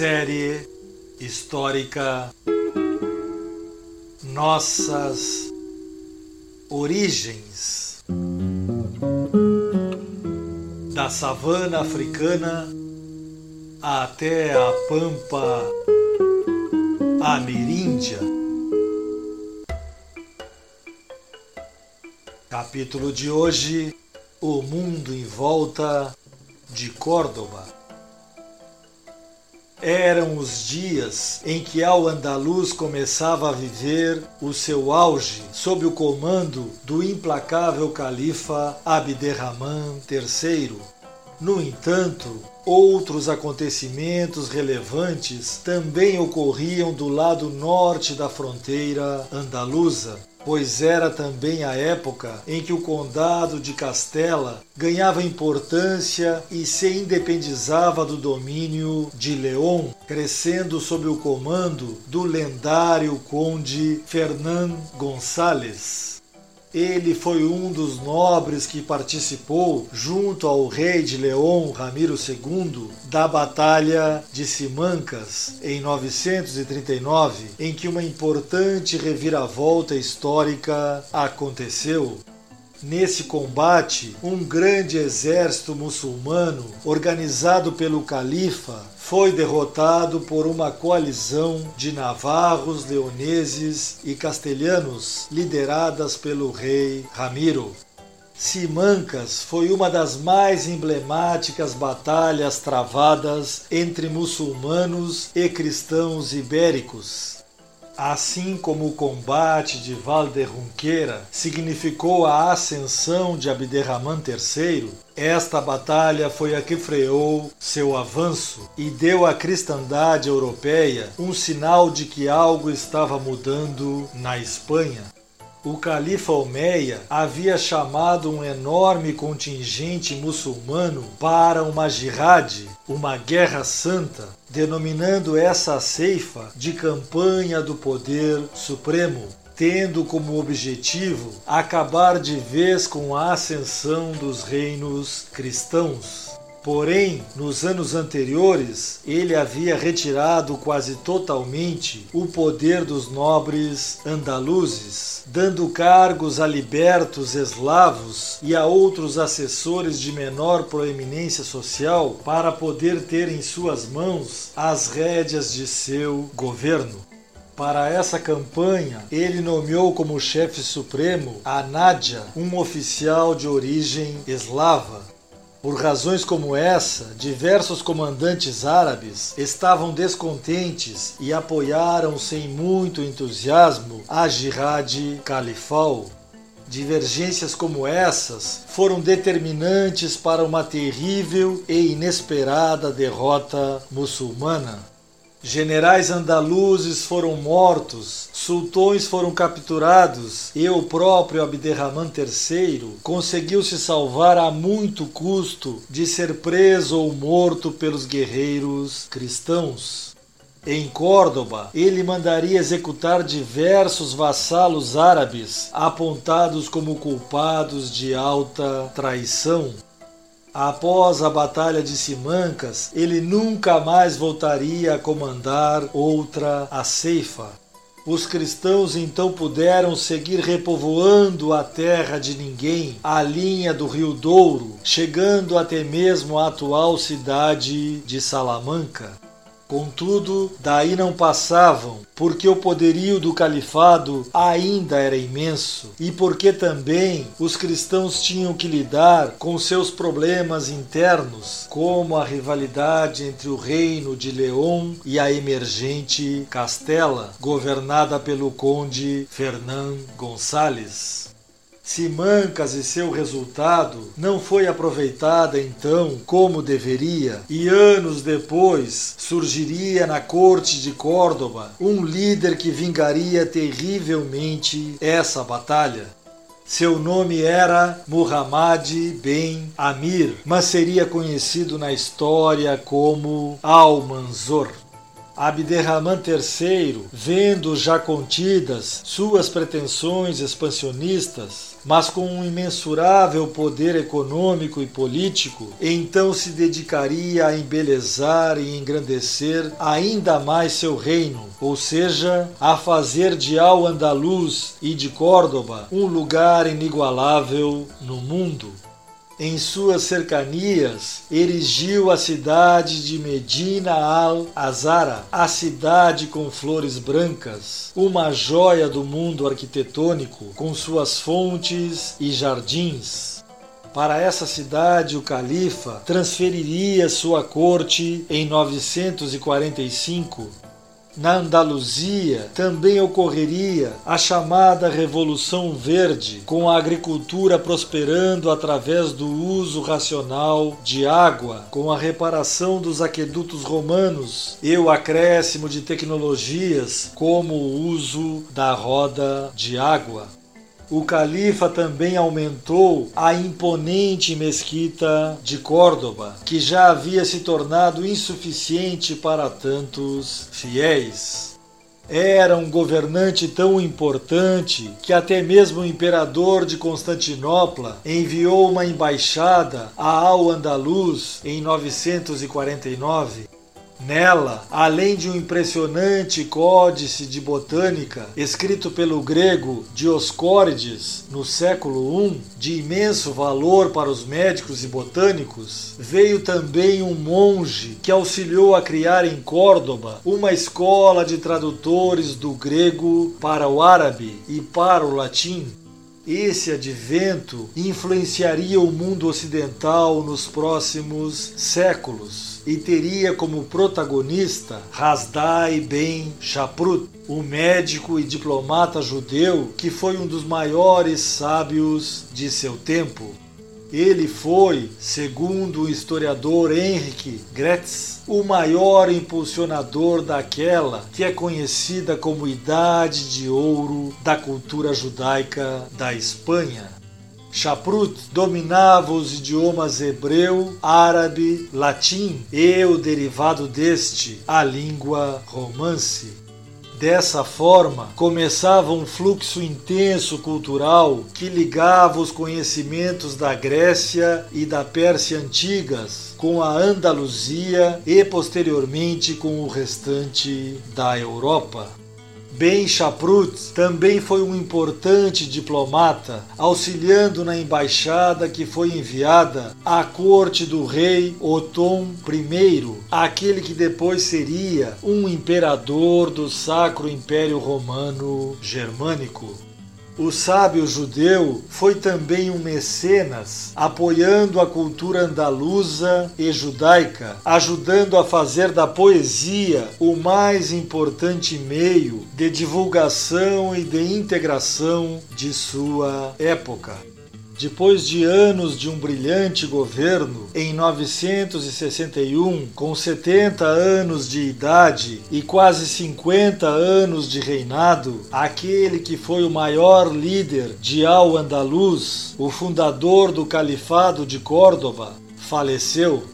Série histórica Nossas Origens da savana africana até a pampa ameríndia. Capítulo de hoje: O mundo em volta de Córdoba. Eram os dias em que Al-Andalus começava a viver o seu auge sob o comando do implacável califa Abderrahman III. No entanto, outros acontecimentos relevantes também ocorriam do lado norte da fronteira andaluza pois era também a época em que o condado de Castela ganhava importância e se independizava do domínio de León, crescendo sob o comando do lendário conde Fernán Gonçalves. Ele foi um dos nobres que participou, junto ao rei de León Ramiro II, da Batalha de Simancas em 939, em que uma importante reviravolta histórica aconteceu. Nesse combate, um grande exército muçulmano, organizado pelo califa, foi derrotado por uma coalizão de navarros, leoneses e castelhanos, lideradas pelo rei Ramiro. Simancas foi uma das mais emblemáticas batalhas travadas entre muçulmanos e cristãos ibéricos. Assim como o combate de Valderrunqueira significou a ascensão de Abderrahman III, esta batalha foi a que freou seu avanço e deu à cristandade europeia um sinal de que algo estava mudando na Espanha o califa Omeia havia chamado um enorme contingente muçulmano para uma jihad, uma guerra santa, denominando essa ceifa de campanha do poder supremo, tendo como objetivo acabar de vez com a ascensão dos reinos cristãos. Porém, nos anos anteriores, ele havia retirado quase totalmente o poder dos nobres andaluzes, dando cargos a libertos eslavos e a outros assessores de menor proeminência social para poder ter em suas mãos as rédeas de seu governo. Para essa campanha, ele nomeou como chefe supremo a Nádia, um oficial de origem eslava, por razões como essa, diversos comandantes árabes estavam descontentes e apoiaram sem muito entusiasmo a Jihad Califal. Divergências como essas foram determinantes para uma terrível e inesperada derrota muçulmana. Generais andaluzes foram mortos, sultões foram capturados e o próprio Abderrahman III conseguiu se salvar a muito custo de ser preso ou morto pelos guerreiros cristãos. Em Córdoba, ele mandaria executar diversos vassalos árabes apontados como culpados de alta traição. Após a Batalha de Simancas, ele nunca mais voltaria a comandar outra a ceifa. Os cristãos então puderam seguir repovoando a terra de ninguém, a linha do Rio Douro, chegando até mesmo a atual cidade de Salamanca. Contudo, daí não passavam, porque o poderio do califado ainda era imenso e porque também os cristãos tinham que lidar com seus problemas internos, como a rivalidade entre o reino de León e a emergente Castela, governada pelo conde Fernán Gonçalves. Simancas e seu resultado não foi aproveitada então como deveria, e anos depois surgiria na corte de Córdoba um líder que vingaria terrivelmente essa batalha. Seu nome era Muhammad ben Amir, mas seria conhecido na história como Al-Manzor. Abderrahman III, vendo já contidas suas pretensões expansionistas, mas com um imensurável poder econômico e político, então se dedicaria a embelezar e engrandecer ainda mais seu reino, ou seja, a fazer de Al-Andalus e de Córdoba um lugar inigualável no mundo em suas cercanias, erigiu a cidade de Medina al-Azara, a cidade com flores brancas, uma joia do mundo arquitetônico, com suas fontes e jardins. Para essa cidade, o califa transferiria sua corte em 945 na Andaluzia também ocorreria a chamada Revolução Verde, com a agricultura prosperando através do uso racional de água, com a reparação dos aquedutos romanos e o acréscimo de tecnologias como o uso da roda de água o califa também aumentou a imponente mesquita de Córdoba, que já havia se tornado insuficiente para tantos fiéis. Era um governante tão importante que até mesmo o imperador de Constantinopla enviou uma embaixada a Al-Andalus em 949 Nela, além de um impressionante códice de botânica escrito pelo grego Dioscórides no século I, de imenso valor para os médicos e botânicos, veio também um monge que auxiliou a criar em Córdoba uma escola de tradutores do grego para o árabe e para o latim. Esse advento influenciaria o mundo ocidental nos próximos séculos e teria como protagonista Hasdai ben Shaprut, o médico e diplomata judeu que foi um dos maiores sábios de seu tempo. Ele foi, segundo o historiador Henrique Gretz, o maior impulsionador daquela que é conhecida como Idade de Ouro da cultura judaica da Espanha. Chaprut dominava os idiomas hebreu, árabe, latim e o derivado deste, a língua romance. Dessa forma, começava um fluxo intenso cultural que ligava os conhecimentos da Grécia e da Pérsia antigas com a Andaluzia e posteriormente com o restante da Europa. Ben Chaprut também foi um importante diplomata, auxiliando na embaixada que foi enviada à corte do rei Otom I, aquele que depois seria um imperador do Sacro Império Romano Germânico. O sábio judeu foi também um mecenas, apoiando a cultura andaluza e judaica, ajudando a fazer da poesia o mais importante meio de divulgação e de integração de sua época. Depois de anos de um brilhante governo, em 961, com 70 anos de idade e quase 50 anos de reinado, aquele que foi o maior líder de Al-Andalus, o fundador do Califado de Córdoba, faleceu.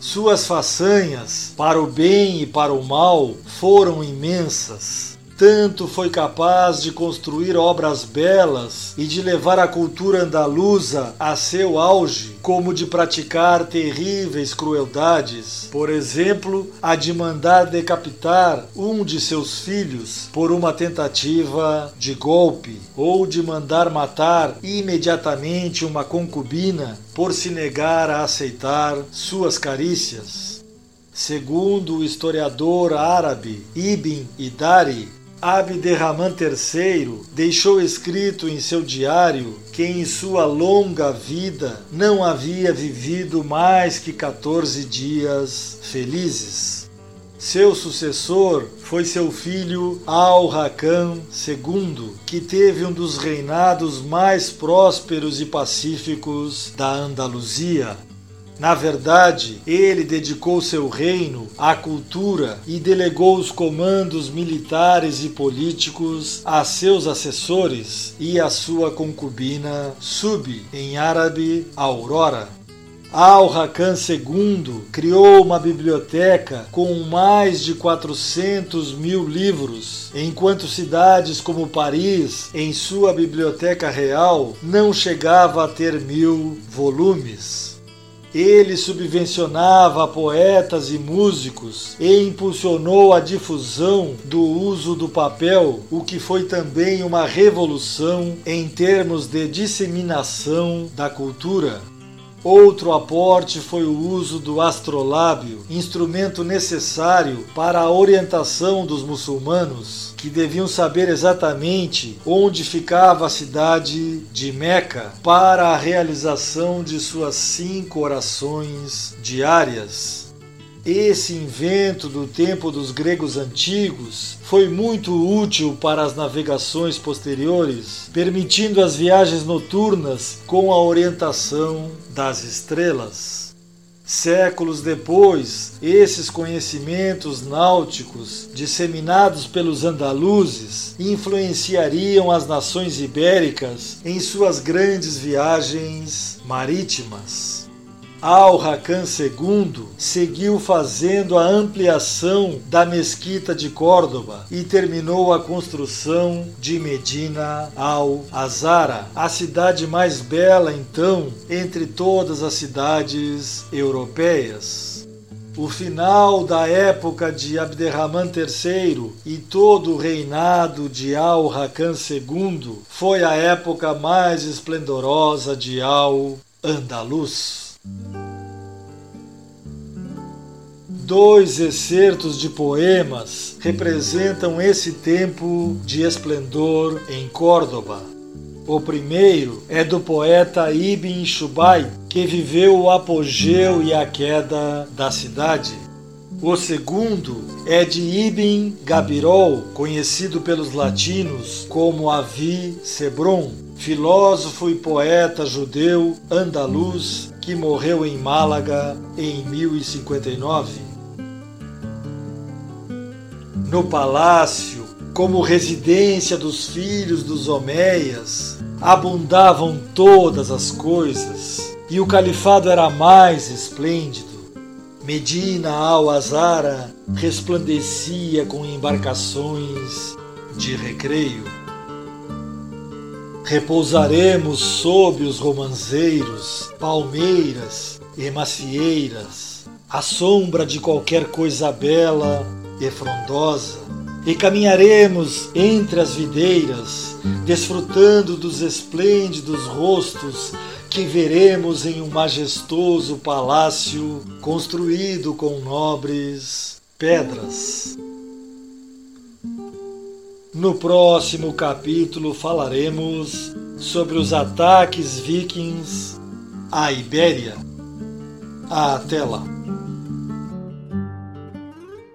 Suas façanhas, para o bem e para o mal, foram imensas tanto foi capaz de construir obras belas e de levar a cultura andaluza a seu auge, como de praticar terríveis crueldades, por exemplo, a de mandar decapitar um de seus filhos por uma tentativa de golpe, ou de mandar matar imediatamente uma concubina por se negar a aceitar suas carícias. Segundo o historiador árabe Ibn Idari, Abderrahman III deixou escrito em seu diário que em sua longa vida não havia vivido mais que 14 dias felizes. Seu sucessor foi seu filho Al-Hakam II, que teve um dos reinados mais prósperos e pacíficos da Andaluzia. Na verdade, ele dedicou seu reino à cultura e delegou os comandos militares e políticos a seus assessores e à sua concubina Sub, em árabe Aurora. Al-Hakan II criou uma biblioteca com mais de 400 mil livros, enquanto cidades como Paris, em sua biblioteca real, não chegava a ter mil volumes. Ele subvencionava poetas e músicos e impulsionou a difusão do uso do papel, o que foi também uma revolução em termos de disseminação da cultura. Outro aporte foi o uso do astrolábio, instrumento necessário para a orientação dos muçulmanos, que deviam saber exatamente onde ficava a cidade de Meca para a realização de suas cinco orações diárias. Esse invento do tempo dos gregos antigos foi muito útil para as navegações posteriores, permitindo as viagens noturnas com a orientação das estrelas. Séculos depois, esses conhecimentos náuticos, disseminados pelos andaluzes, influenciariam as nações ibéricas em suas grandes viagens marítimas. Al-Hakan II seguiu fazendo a ampliação da mesquita de Córdoba e terminou a construção de Medina al-Azara, a cidade mais bela então entre todas as cidades europeias. O final da época de Abderrahman III e todo o reinado de Al-Hakan II foi a época mais esplendorosa de Al-Andalus. Dois excertos de poemas representam esse tempo de esplendor em Córdoba. O primeiro é do poeta Ibn Shubai, que viveu o apogeu e a queda da cidade. O segundo é de Ibn Gabirol, conhecido pelos latinos como Avi Sebron, filósofo e poeta judeu andaluz que morreu em Málaga em 1059 no palácio, como residência dos filhos dos Homéias, abundavam todas as coisas, e o califado era mais esplêndido. Medina al-Azara resplandecia com embarcações de recreio. Repousaremos sob os romanzeiros, palmeiras e macieiras, à sombra de qualquer coisa bela e frondosa, e caminharemos entre as videiras, desfrutando dos esplêndidos rostos que veremos em um majestoso palácio construído com nobres pedras. No próximo capítulo falaremos sobre os ataques vikings à Ibéria. Até lá!